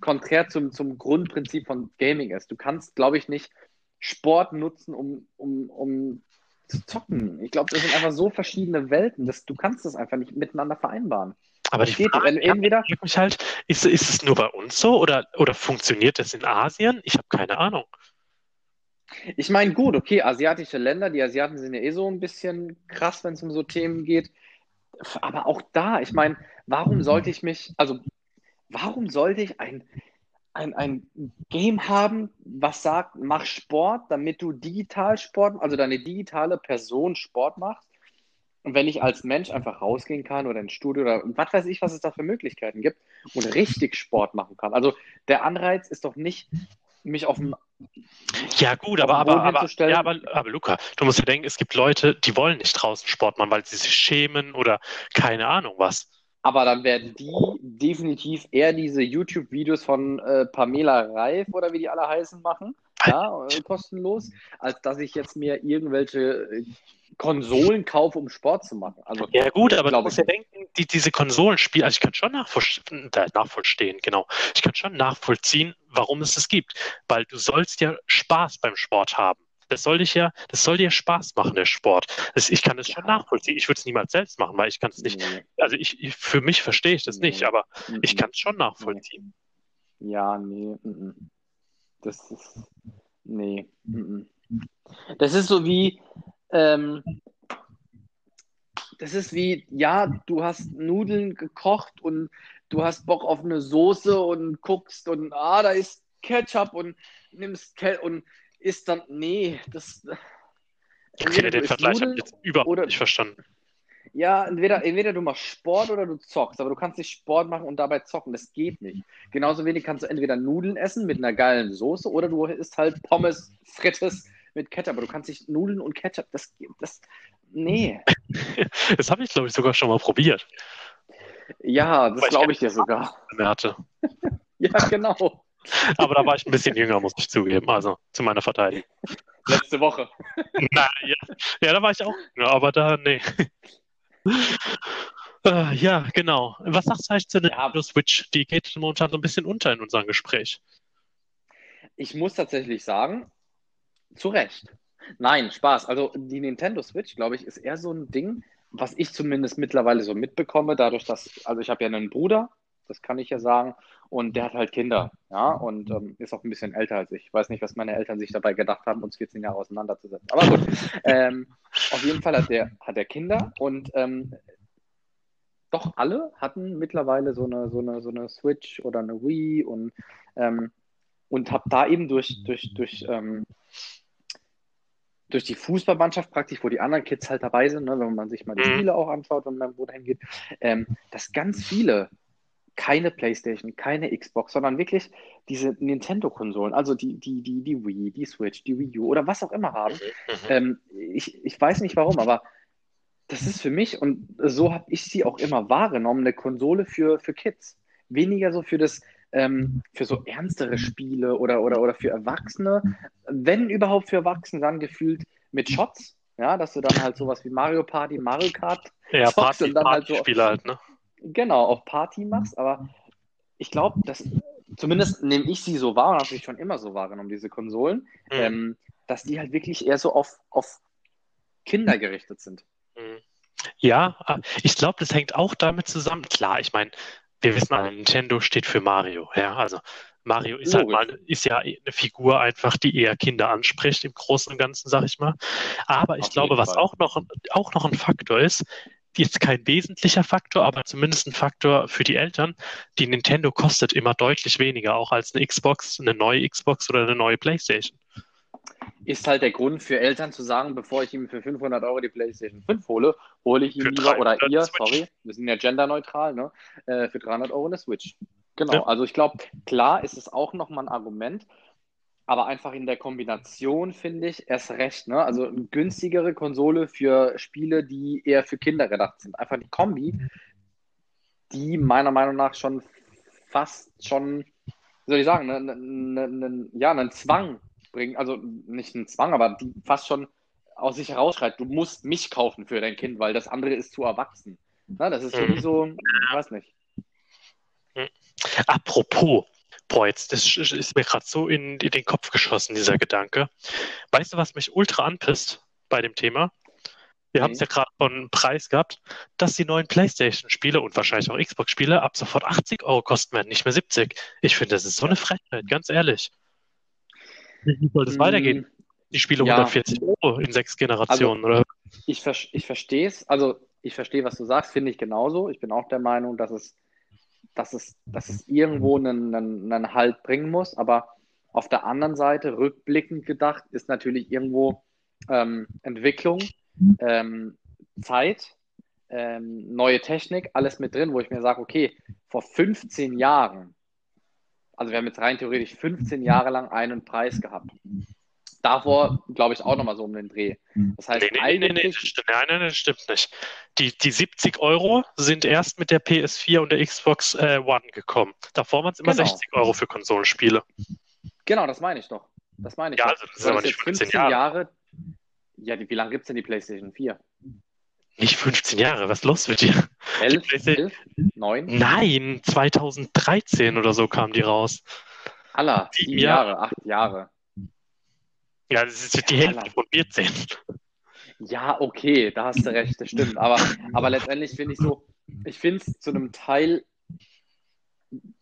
konträr zum, zum Grundprinzip von Gaming ist. Du kannst, glaube ich, nicht Sport nutzen, um, um, um zu zocken. Ich glaube, das sind einfach so verschiedene Welten. dass du kannst das einfach nicht miteinander vereinbaren. Aber die Frage, entweder mich halt, ist, ist es nur bei uns so oder, oder funktioniert das in Asien? Ich habe keine Ahnung. Ich meine, gut, okay, asiatische Länder, die Asiaten sind ja eh so ein bisschen krass, wenn es um so Themen geht. Aber auch da, ich meine, warum sollte ich mich, also warum sollte ich ein, ein, ein Game haben, was sagt, mach Sport, damit du digital Sport, also deine digitale Person Sport machst? Und wenn ich als Mensch einfach rausgehen kann oder ins Studio oder was weiß ich, was es da für Möglichkeiten gibt und richtig Sport machen kann. Also der Anreiz ist doch nicht, mich auf dem ja, gut, aber, aber, aber, ja, aber, aber Luca, du musst ja denken, es gibt Leute, die wollen nicht draußen Sport machen, weil sie sich schämen oder keine Ahnung was. Aber dann werden die definitiv eher diese YouTube-Videos von äh, Pamela Reif oder wie die alle heißen machen, ja, äh, kostenlos, als dass ich jetzt mir irgendwelche äh, Konsolen kaufe, um Sport zu machen. Also, ja gut, aber du musst ja denken, die, diese Konsolenspiele, also ich kann schon nachvollziehen, äh, nachvollziehen, genau. Ich kann schon nachvollziehen, warum es es gibt. Weil du sollst ja Spaß beim Sport haben. Das soll dich ja, das soll dir Spaß machen, der Sport. Das, ich kann es ja. schon nachvollziehen. Ich würde es niemals selbst machen, weil ich kann es nicht. Nee. Also ich, ich, für mich verstehe ich das nee. nicht, aber mhm. ich kann es schon nachvollziehen. Ja, nee. Das ist. Nee. Das ist so wie, ähm, das ist wie, ja, du hast Nudeln gekocht und du hast Bock auf eine Soße und guckst und ah, da ist Ketchup und nimmst Ke und isst dann, nee, das. Okay, den Vergleich habe ich jetzt überhaupt oder, nicht verstanden. Ja, entweder, entweder du machst Sport oder du zockst, aber du kannst nicht Sport machen und dabei zocken. Das geht nicht. Genauso wenig kannst du entweder Nudeln essen mit einer geilen Soße oder du isst halt Pommes, Frittes mit Ketchup. Aber du kannst nicht Nudeln und Ketchup, das, das, Nee. <laughs> Das habe ich, glaube ich, sogar schon mal probiert. Ja, das glaube ich dir sogar. Hatte. <laughs> ja, genau. <laughs> Aber da war ich ein bisschen jünger, muss ich zugeben. Also zu meiner Verteidigung. Letzte Woche. Na, ja. ja, da war ich auch jünger, aber da, nee. Uh, ja, genau. Was sagst du eigentlich zu der ja. Switch? Die geht momentan so ein bisschen unter in unserem Gespräch. Ich muss tatsächlich sagen, zu Recht. Nein, Spaß. Also die Nintendo Switch, glaube ich, ist eher so ein Ding, was ich zumindest mittlerweile so mitbekomme, dadurch, dass, also ich habe ja einen Bruder, das kann ich ja sagen, und der hat halt Kinder, ja, und ähm, ist auch ein bisschen älter als ich. Ich weiß nicht, was meine Eltern sich dabei gedacht haben, uns 14 Jahre auseinanderzusetzen. Aber gut, <laughs> ähm, auf jeden Fall hat der, hat der Kinder und ähm, doch alle hatten mittlerweile so eine, so eine, so eine Switch oder eine Wii und, ähm, und habe da eben durch, durch, durch ähm, durch die Fußballmannschaft praktisch, wo die anderen Kids halt dabei sind, ne, wenn man sich mal die mhm. Spiele auch anschaut, wenn man wo hingeht, ähm, dass ganz viele keine Playstation, keine Xbox, sondern wirklich diese Nintendo-Konsolen, also die, die, die, die Wii, die Switch, die Wii U oder was auch immer haben. Mhm. Ähm, ich, ich weiß nicht warum, aber das ist für mich, und so habe ich sie auch immer wahrgenommen, eine Konsole für, für Kids. Weniger so für das, ähm, für so ernstere Spiele oder, oder, oder für Erwachsene, wenn überhaupt für Erwachsene, dann gefühlt mit Shots, ja, dass du dann halt sowas wie Mario Party, Mario Kart ja, Party, und dann halt so Spiele halt, ne? Genau, auf Party machst, aber ich glaube, dass zumindest nehme ich sie so wahr und habe sie schon immer so wahrgenommen, diese Konsolen, mhm. ähm, dass die halt wirklich eher so auf, auf Kinder gerichtet sind. Mhm. Ja, ich glaube, das hängt auch damit zusammen. Klar, ich meine, wir wissen alle, Nintendo steht für Mario. Ja, also Mario ist halt mal, ist ja eine Figur einfach, die eher Kinder anspricht im Großen und Ganzen, sag ich mal. Aber ich Auf glaube, was auch noch, auch noch ein Faktor ist, jetzt kein wesentlicher Faktor, aber zumindest ein Faktor für die Eltern. Die Nintendo kostet immer deutlich weniger, auch als eine Xbox, eine neue Xbox oder eine neue PlayStation ist halt der Grund für Eltern zu sagen, bevor ich ihm für 500 Euro die PlayStation 5 hole, hole ich ihm lieber, oder ihr, sorry, wir sind ja genderneutral, ne, äh, für 300 Euro eine Switch. Genau, ja. also ich glaube, klar ist es auch nochmal ein Argument, aber einfach in der Kombination finde ich erst recht, ne? Also eine günstigere Konsole für Spiele, die eher für Kinder gedacht sind. Einfach die Kombi, die meiner Meinung nach schon fast schon, wie soll ich sagen, ne, ne, ne, ja, einen Zwang bringen, also nicht ein Zwang, aber die fast schon aus sich herausschreit, du musst mich kaufen für dein Kind, weil das andere ist zu erwachsen. Na, das ist mhm. so, ich weiß nicht. Mhm. Apropos, boah, jetzt das ist mir gerade so in, in, den Kopf geschossen, dieser Gedanke. Weißt du, was mich ultra anpisst bei dem Thema? Wir okay. haben es ja gerade von Preis gehabt, dass die neuen PlayStation-Spiele und wahrscheinlich auch Xbox-Spiele ab sofort 80 Euro kosten werden, nicht mehr 70. Ich finde, das ist so eine Frechheit, ganz ehrlich. Wie soll das weitergehen? Mm, die Spiele ja. 140 Euro in sechs Generationen, also, oder? Ich, ich verstehe es, also ich verstehe, was du sagst, finde ich genauso. Ich bin auch der Meinung, dass es, dass es, dass es irgendwo einen, einen, einen Halt bringen muss, aber auf der anderen Seite, rückblickend gedacht, ist natürlich irgendwo ähm, Entwicklung, ähm, Zeit, ähm, neue Technik, alles mit drin, wo ich mir sage, okay, vor 15 Jahren also wir haben jetzt rein theoretisch 15 Jahre lang einen Preis gehabt. Davor, glaube ich, auch nochmal so um den Dreh. Das heißt, nee, nee. Nee, nee, das stimmt, nein, nein, das stimmt nicht. Die, die 70 Euro sind erst mit der PS4 und der Xbox äh, One gekommen. Davor waren es immer genau. 60 Euro für Konsolenspiele. Genau, das meine ich doch. Das meine ich ja, doch. Also das ist aber nicht 15 Jahre. Jahre. Ja, die, wie lange gibt es denn die PlayStation 4? Nicht 15 Jahre, was ist los mit dir? 11, 11, 9? Nein, 2013 oder so kam die raus. Allah, sieben Jahre, acht Jahre. Ja, das ist die Hälfte von 14. Ja, okay, da hast du recht, das stimmt. Aber, aber letztendlich finde ich so, ich finde es zu einem Teil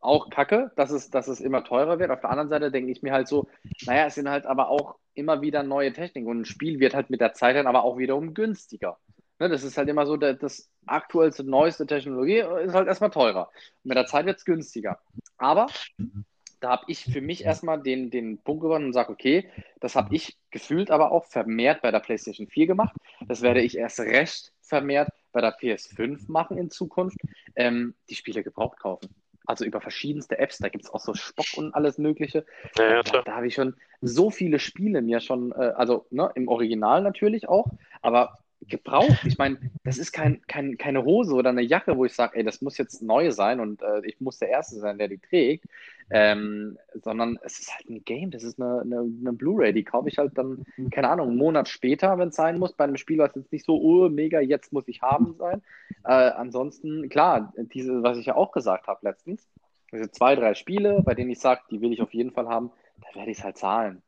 auch kacke, dass es, dass es immer teurer wird. Auf der anderen Seite denke ich mir halt so, naja, es sind halt aber auch immer wieder neue Techniken und ein Spiel wird halt mit der Zeit dann aber auch wiederum günstiger. Ne, das ist halt immer so, das aktuellste, neueste Technologie ist halt erstmal teurer. Und mit der Zeit wird es günstiger. Aber da habe ich für mich erstmal den, den Punkt gewonnen und sage, okay, das habe ich gefühlt aber auch vermehrt bei der PlayStation 4 gemacht. Das werde ich erst recht vermehrt bei der PS5 machen in Zukunft. Ähm, die Spiele gebraucht kaufen. Also über verschiedenste Apps, da gibt es auch so Spock und alles Mögliche. Ja, da, da habe ich schon so viele Spiele mir schon, äh, also ne, im Original natürlich auch, aber gebraucht. Ich meine, <laughs> das ist kein, kein, keine Hose oder eine Jacke, wo ich sage, ey, das muss jetzt neu sein und äh, ich muss der Erste sein, der die trägt, ähm, sondern es ist halt ein Game, das ist eine, eine, eine Blu-ray, die kaufe ich halt dann, keine Ahnung, einen Monat später, wenn es sein muss, bei einem Spiel, was jetzt nicht so, oh, mega, jetzt muss ich haben sein. Äh, ansonsten, klar, diese, was ich ja auch gesagt habe letztens, diese zwei, drei Spiele, bei denen ich sage, die will ich auf jeden Fall haben, da werde ich es halt zahlen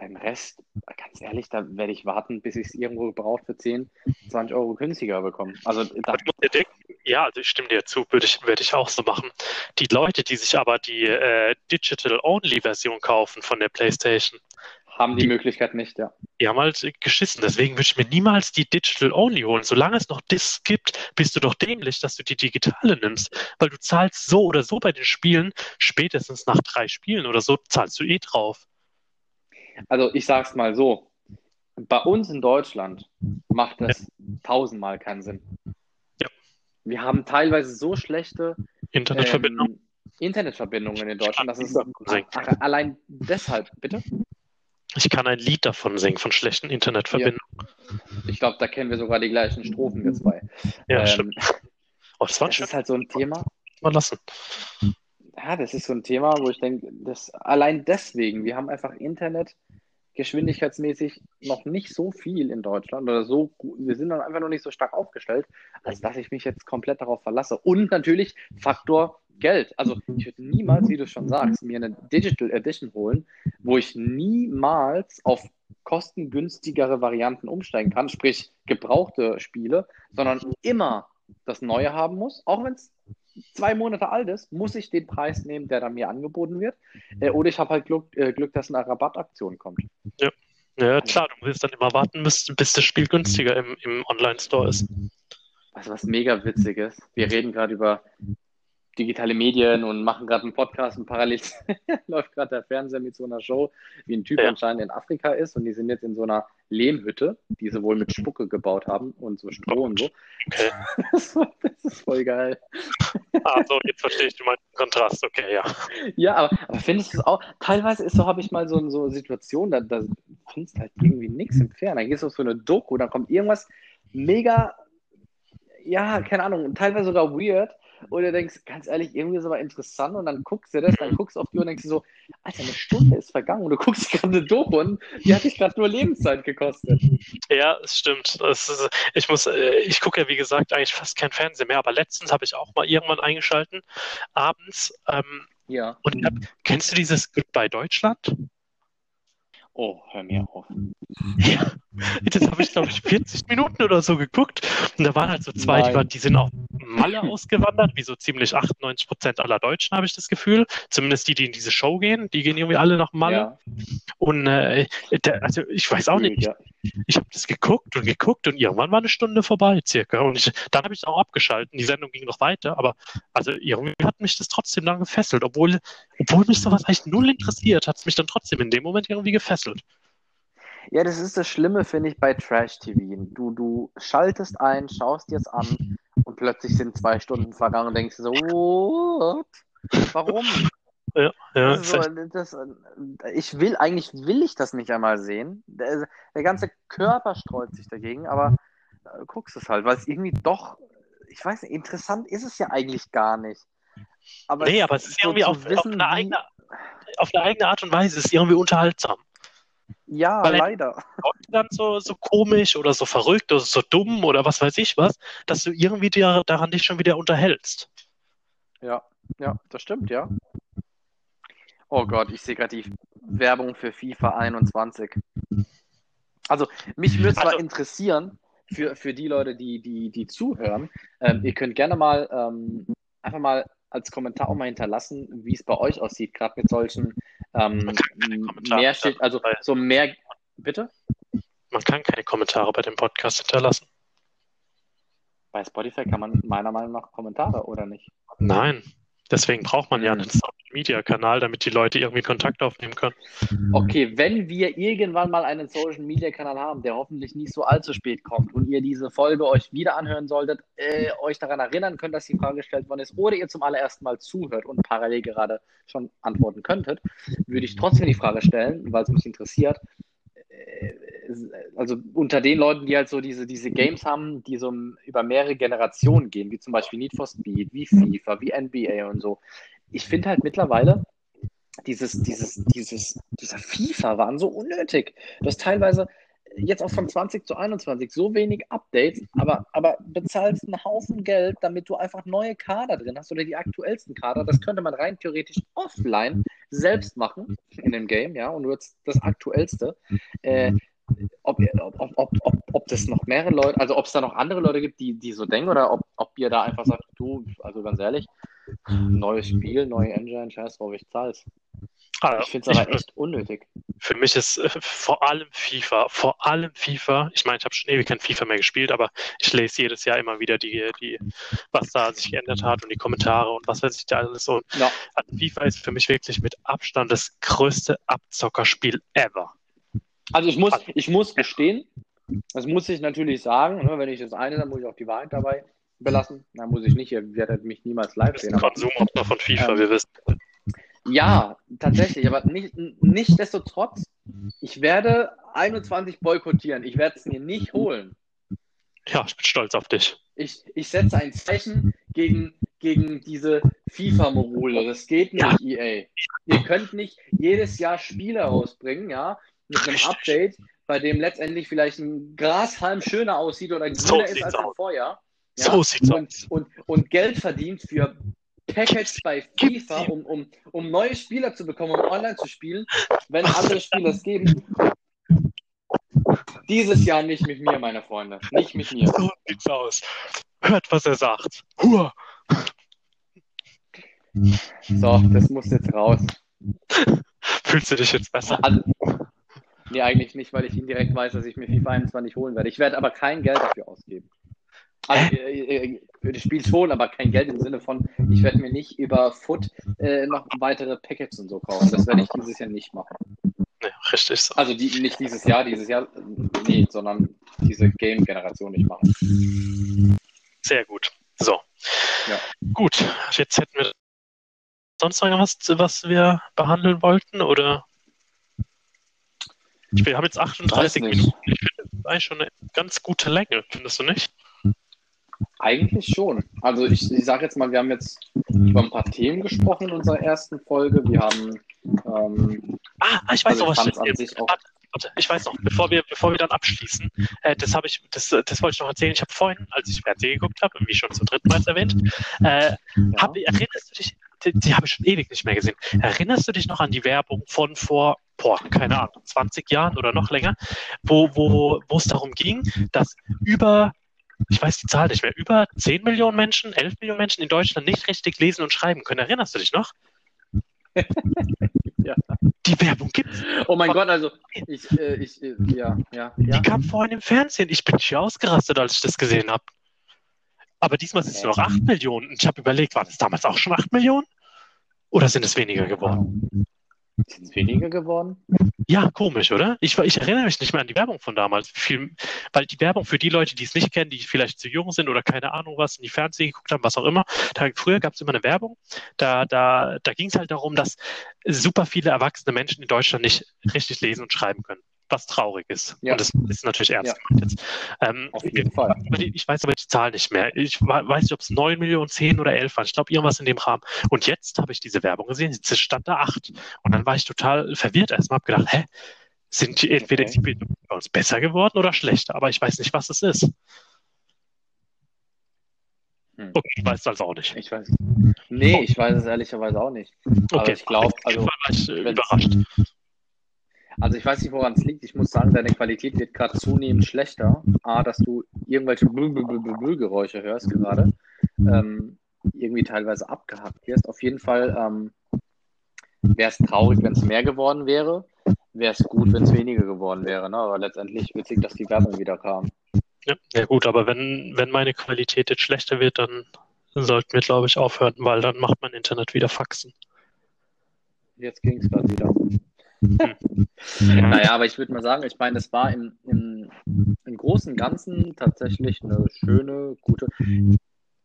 beim Rest, ganz ehrlich, da werde ich warten, bis ich es irgendwo gebraucht für 10, 20 Euro günstiger bekomme. Also, da ja, also ich stimme dir zu, würde ich, würde ich auch so machen. Die Leute, die sich aber die äh, Digital-Only-Version kaufen von der PlayStation, haben die, die, Möglichkeit nicht, ja. Die haben halt geschissen. Deswegen würde ich mir niemals die Digital Only holen. Solange es noch Discs gibt, bist du doch dämlich, dass du die digitale nimmst. Weil du zahlst so oder so bei den Spielen, spätestens nach drei Spielen oder so, zahlst du eh drauf. Also ich sage es mal so, bei uns in Deutschland macht das ja. tausendmal keinen Sinn. Ja. Wir haben teilweise so schlechte Internetverbindungen. Ähm, Internetverbindungen in Deutschland, dass es allein deshalb, bitte? Ich kann ein Lied davon singen, von schlechten Internetverbindungen. Ja. Ich glaube, da kennen wir sogar die gleichen Strophen, wir zwei. Ja, ähm, stimmt. Oh, das, das ist halt so ein Thema. Mal lassen ja, das ist so ein Thema, wo ich denke, dass allein deswegen, wir haben einfach Internet geschwindigkeitsmäßig noch nicht so viel in Deutschland oder so, wir sind dann einfach noch nicht so stark aufgestellt, als dass ich mich jetzt komplett darauf verlasse. Und natürlich Faktor Geld. Also ich würde niemals, wie du schon sagst, mir eine Digital Edition holen, wo ich niemals auf kostengünstigere Varianten umsteigen kann, sprich gebrauchte Spiele, sondern immer das Neue haben muss, auch wenn es zwei Monate alt ist, muss ich den Preis nehmen, der dann mir angeboten wird. Äh, oder ich habe halt Glück, äh, Glück, dass eine Rabattaktion kommt. Ja. ja, klar, du musst dann immer warten, bis, bis das Spiel günstiger im, im Online-Store ist. Also was mega witzig ist, wir reden gerade über digitale Medien und machen gerade einen Podcast und parallel <laughs> läuft gerade der Fernseher mit so einer Show, wie ein Typ ja. anscheinend in Afrika ist und die sind jetzt in so einer Lehmhütte, die sie wohl mit Spucke gebaut haben und so Stroh und so. Okay. <laughs> Das, das, ist voll geil. Ah, so, jetzt verstehe ich meinen Kontrast, okay, ja. Ja, aber, aber findest du es auch, teilweise ist so, habe ich mal so, so eine Situation, da, da findest du halt irgendwie nichts im Fern. Dann gehst du auf so eine Doku, dann kommt irgendwas mega, ja, keine Ahnung, teilweise sogar weird und du denkst, ganz ehrlich, irgendwie ist es aber interessant und dann guckst du das, dann guckst du auf die Uhr und denkst so, Alter, eine Stunde ist vergangen und du guckst gerade eine Doku und die hat dich gerade nur Lebenszeit gekostet. Ja, es stimmt. Das ist, ich muss, äh, ich gucke ja wie gesagt eigentlich fast kein Fernsehen mehr, aber letztens habe ich auch mal irgendwann eingeschalten, abends. Ähm, ja. Und hab, kennst du dieses Goodbye Deutschland? Oh, hör mir auf. <laughs> Ja, das habe ich, glaube ich, 40 Minuten oder so geguckt. Und da waren halt so zwei, die, waren, die sind auch Malle ausgewandert, wie so ziemlich 98 Prozent aller Deutschen, habe ich das Gefühl. Zumindest die, die in diese Show gehen, die gehen irgendwie alle nach Malle. Ja. Und äh, der, also ich weiß auch nicht, ja. ich habe das geguckt und geguckt und irgendwann war eine Stunde vorbei circa. Und ich, dann habe ich es auch abgeschaltet. Die Sendung ging noch weiter, aber also irgendwie hat mich das trotzdem dann gefesselt, obwohl, obwohl mich sowas eigentlich null interessiert, hat es mich dann trotzdem in dem Moment irgendwie gefesselt. Ja, das ist das Schlimme, finde ich, bei Trash-TV. Du, du schaltest ein, schaust es an und plötzlich sind zwei Stunden vergangen und denkst so, what? Warum? Ja, ja. Also, das, ich will, eigentlich will ich das nicht einmal sehen. Der, der ganze Körper streut sich dagegen, aber äh, guckst es halt, weil es irgendwie doch, ich weiß nicht, interessant ist es ja eigentlich gar nicht. Aber nee, aber es ist irgendwie auf, wissen, auf, eine eigene, auf eine eigene Art und Weise, es ist irgendwie unterhaltsam. Ja, Weil leider. dann so, so komisch oder so verrückt oder so dumm oder was weiß ich was, dass du irgendwie dir daran dich schon wieder unterhältst. Ja, ja, das stimmt, ja. Oh Gott, ich sehe gerade die Werbung für FIFA 21. Also, mich würde zwar Also- interessieren, für, für die Leute, die, die, die zuhören, ähm, ihr könnt gerne mal ähm, einfach mal als Kommentar auch mal hinterlassen, wie es bei euch aussieht, gerade mit solchen ähm, Man kann keine Kommentare mehr steht, also so mehr, bitte? Man kann keine Kommentare bei dem Podcast hinterlassen. Bei Spotify kann man meiner Meinung nach Kommentare, oder nicht? Nein. Deswegen braucht man ja Mhm. einen Social Media Kanal, damit die Leute irgendwie Kontakt aufnehmen können. Okay, wenn wir irgendwann mal einen Social Media Kanal haben, der hoffentlich nicht so allzu spät kommt und ihr diese Folge euch wieder anhören solltet, äh, euch daran erinnern könnt, dass die Frage gestellt worden ist, oder ihr zum allerersten Mal zuhört und parallel gerade schon antworten könntet, würde ich trotzdem die Frage stellen, weil es mich interessiert. Äh, Also unter den Leuten, die halt so diese, diese Games haben, die so über mehrere Generationen gehen, wie zum Beispiel Need for Speed, wie FIFA, wie NBA und so. Ich finde halt mittlerweile, dieses, dieses, dieses, dieser FIFA waren so unnötig. Du hast teilweise jetzt auch von 20 zu 21 so wenig Updates, aber, aber bezahlst einen Haufen Geld, damit du einfach neue Kader drin hast oder die aktuellsten Kader. Das könnte man rein theoretisch offline selbst machen in dem Game, ja, und du hast das aktuellste. Äh, ob, ob, ob, ob, ob das noch mehrere Leute, also ob es da noch andere Leute gibt, die, die so denken, oder ob, ob ihr da einfach sagt, du, also ganz ehrlich, neues Spiel, neue Engine, scheiß drauf, ich zahl's. Also, Ich finde es aber echt unnötig. Für mich ist äh, vor allem FIFA, vor allem FIFA, ich meine, ich habe schon ewig kein FIFA mehr gespielt, aber ich lese jedes Jahr immer wieder die, die, was da sich geändert hat und die Kommentare und was weiß ich da alles so. Ja. Also FIFA ist für mich wirklich mit Abstand das größte Abzockerspiel ever. Also ich muss, ich muss gestehen, das muss ich natürlich sagen, ne, wenn ich das eine, dann muss ich auch die Wahrheit dabei belassen. Dann muss ich nicht, ihr werdet mich niemals live sehen. Konsumopfer von FIFA, Ähm, wir wissen. Ja, tatsächlich, aber nicht, nichtsdestotrotz, ich werde 21 boykottieren. Ich werde es mir nicht holen. Ja, ich bin stolz auf dich. Ich, ich setze ein Zeichen gegen, gegen diese FIFA-Morule. Das geht nicht, Ja. EA. Ihr könnt nicht jedes Jahr Spiele rausbringen, ja, mit einem. Update, bei dem letztendlich vielleicht ein Grashalm schöner aussieht oder So grüner ist sieht's als im. Vorjahr. Ja? So sieht's und, aus. und, und Geld verdient für Package bei FIFA, um, um, um neue Spieler zu bekommen, um online zu spielen, wenn andere Spieler es geben. Dieses Jahr nicht mit mir, meine Freunde. Nicht mit mir. So sieht's aus. Hört, was er sagt. Hua. So, das muss jetzt raus. <laughs> Fühlst du dich jetzt besser? Also, nee, eigentlich nicht, weil ich indirekt weiß, dass ich mir FIFA 21 holen werde. Ich werde aber kein Geld dafür ausgeben. Also, äh, äh, das Spiel schon, aber kein Geld im Sinne von, ich werde mir nicht über Foot äh, noch weitere Packages und so kaufen. Das werde ich dieses Jahr nicht machen. Nee, richtig so. Also die, nicht dieses Jahr, dieses Jahr, nee, sondern diese Game-Generation nicht machen. Sehr gut. So. Ja. Gut, jetzt hätten wir sonst noch irgendwas, was wir behandeln wollten, oder? Wir haben jetzt 38 Weiß nicht. Minuten. Ich finde, das eigentlich schon eine ganz gute Länge, findest du nicht? Eigentlich schon. Also ich, ich sage jetzt mal, wir haben jetzt über ein paar Themen gesprochen in unserer ersten Folge. Wir haben ähm, Ah, ich weiß Also noch, was ich warte, warte, ich weiß noch, bevor wir, bevor wir dann abschließen, äh, das habe ich, das, das wollte ich noch erzählen. Ich habe vorhin, als ich Fernsehen geguckt habe, wie schon zum dritten Mal erwähnt, äh, ja, hab, erinnerst du dich, die, die habe ich schon ewig nicht mehr gesehen. Erinnerst du dich noch an die Werbung von vor, boah, keine Ahnung, 20 Jahren oder noch länger, wo, wo, wo es darum ging, dass über, ich weiß die Zahl nicht mehr, über 10 Millionen Menschen, 11 Millionen Menschen in Deutschland nicht richtig lesen und schreiben können. Erinnerst du dich noch? <laughs> Ja. Die Werbung gibt's. Oh mein Gott, also ich, äh, ich, äh, ja, ja, ja. Die kam vorhin im Fernsehen. Ich bin hier ausgerastet, als ich das gesehen habe. Aber diesmal sind es nur noch 8 Millionen. Und ich habe überlegt, waren es damals auch schon 8 Millionen? Oder sind es weniger geworden? Sind es weniger geworden? Ja, komisch, oder? Ich, ich erinnere mich nicht mehr an die Werbung von damals. Viel, weil die Werbung für die Leute, die es nicht kennen, die vielleicht zu jung sind oder keine Ahnung was, in die Fernsehen geguckt haben, was auch immer. Da, früher gab es immer eine Werbung. Da, da, da ging es halt darum, dass super viele erwachsene Menschen in Deutschland nicht richtig lesen und schreiben können. Was traurig ist. Ja. Und das ist natürlich ernst Ja. gemeint jetzt. Ähm, Auf jeden Fall. aber ich weiß aber die Zahl nicht mehr. Ich weiß nicht, ob es 9 Millionen, 10 oder 11 waren. Ich glaube, irgendwas in dem Rahmen. Und jetzt habe ich diese Werbung gesehen. Jetzt stand da 8. Und dann war ich total verwirrt erstmal. Habe gedacht, hä? Sind die entweder Okay. die Bildung bei uns besser geworden oder schlechter, aber ich weiß nicht, was es ist. Hm. Okay, ich weiß es also auch nicht. Ich weiß. Nee, ich weiß es ehrlicherweise auch nicht. Aber Okay, ich glaube, also, ich äh, überrascht. Also ich weiß nicht, woran es liegt. Ich muss sagen, deine Qualität wird gerade zunehmend schlechter. A, dass du irgendwelche Geräusche hörst gerade. Ähm, irgendwie teilweise abgehackt wirst. Auf jeden Fall ähm, wäre es traurig, wenn es mehr geworden wäre. Wäre es gut, wenn es weniger geworden wäre. Ne? Aber letztendlich witzig, dass die Werbung wieder kam. Ja, ja gut, aber wenn, wenn meine Qualität jetzt schlechter wird, dann sollten wir, glaube ich, aufhören, weil dann macht mein Internet wieder Faxen. Jetzt ging es gerade wieder. Naja, aber ich würde mal sagen, ich meine, es war im, im, im Großen und Ganzen tatsächlich eine schöne, gute,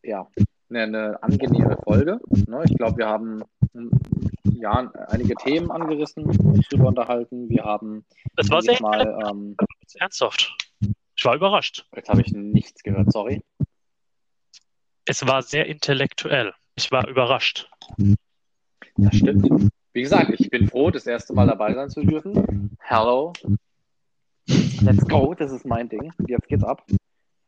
ja, eine, eine angenehme Folge. Ne? Ich glaube, wir haben mm, ja, einige Themen angerissen, uns drüber unterhalten. Wir haben Es war sehr mal, ähm, ernsthaft. Ich war überrascht. jetzt habe ich nichts gehört, sorry. Es war sehr intellektuell. Ich war überrascht. Das stimmt. Wie gesagt, ich bin froh, das erste Mal dabei sein zu dürfen. Hello. Let's go, das ist mein Ding. Jetzt geht's ab.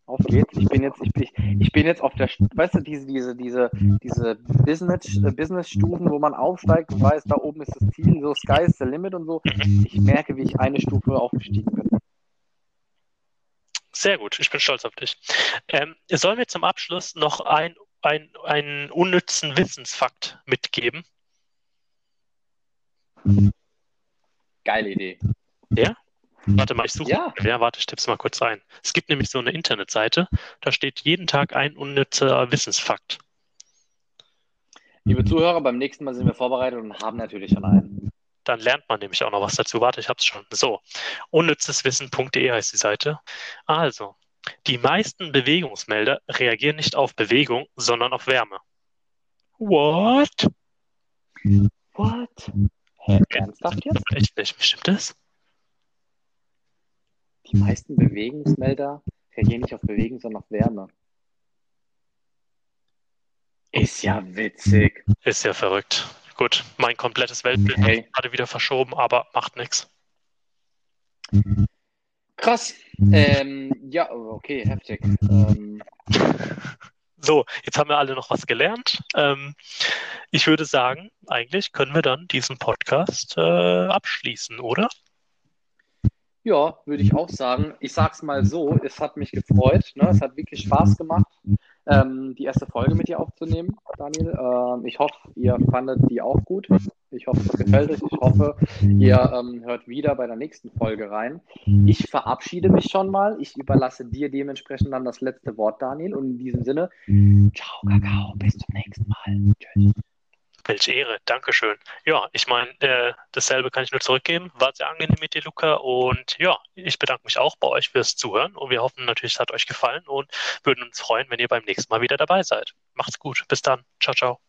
Auf geht's. Ich bin jetzt, ich bin, ich bin jetzt auf der, weißt du, diese, diese, diese, diese Business, äh, Business-Stufen, wo man aufsteigt und weiß, da oben ist das Ziel, so Sky is the limit und so. Ich merke, wie ich eine Stufe aufgestiegen bin. Sehr gut, ich bin stolz auf dich. Ähm, sollen wir zum Abschluss noch ein, ein, einen unnützen Wissensfakt mitgeben? Geile Idee. Warte mal, ich suche. Ja. Ja, warte, ich tipp's mal kurz ein. Es gibt nämlich so eine Internetseite, da steht jeden Tag ein unnützer Wissensfakt. Liebe Zuhörer, beim nächsten Mal sind wir vorbereitet und haben natürlich schon einen. Dann lernt man nämlich auch noch was dazu. Warte, ich hab's schon. So, unnützeswissen.de heißt die Seite. Also, die meisten Bewegungsmelder reagieren nicht auf Bewegung, sondern auf Wärme. What? What? Hä, ernsthaft jetzt? Echt nicht, stimmt das? Die meisten Bewegungsmelder reagieren nicht auf Bewegung, sondern auf Wärme. Ist ja witzig. Ist ja verrückt. Gut, mein komplettes Weltbild Okay. ist gerade wieder verschoben, aber macht nichts. Krass. Ähm, ja, okay, heftig. Ähm, <laughs> So, jetzt haben wir alle noch was gelernt. Ähm, ich würde sagen, eigentlich können wir dann diesen Podcast äh, abschließen, oder? ja, würde ich auch sagen. Ich sag's mal so, es hat mich gefreut. Ne? Es hat wirklich Spaß gemacht, ähm, die erste Folge mit dir aufzunehmen, Daniel. Ähm, ich hoffe, ihr fandet die auch gut. Ich hoffe, es gefällt euch. Ich hoffe, ihr ähm, hört wieder bei der nächsten Folge rein. Ich verabschiede mich schon mal. Ich überlasse dir dementsprechend dann das letzte Wort, Daniel. Und in diesem Sinne, ciao, Kakao, bis zum nächsten Mal. Tschüss. Welche Ehre, Dankeschön. Ja, ich meine, äh, dasselbe kann ich nur zurückgeben. War sehr angenehm mit dir, Luca. Und ja, ich bedanke mich auch bei euch fürs Zuhören. Und wir hoffen natürlich, es hat euch gefallen und würden uns freuen, wenn ihr beim nächsten Mal wieder dabei seid. Macht's gut. Bis dann. Ciao, ciao.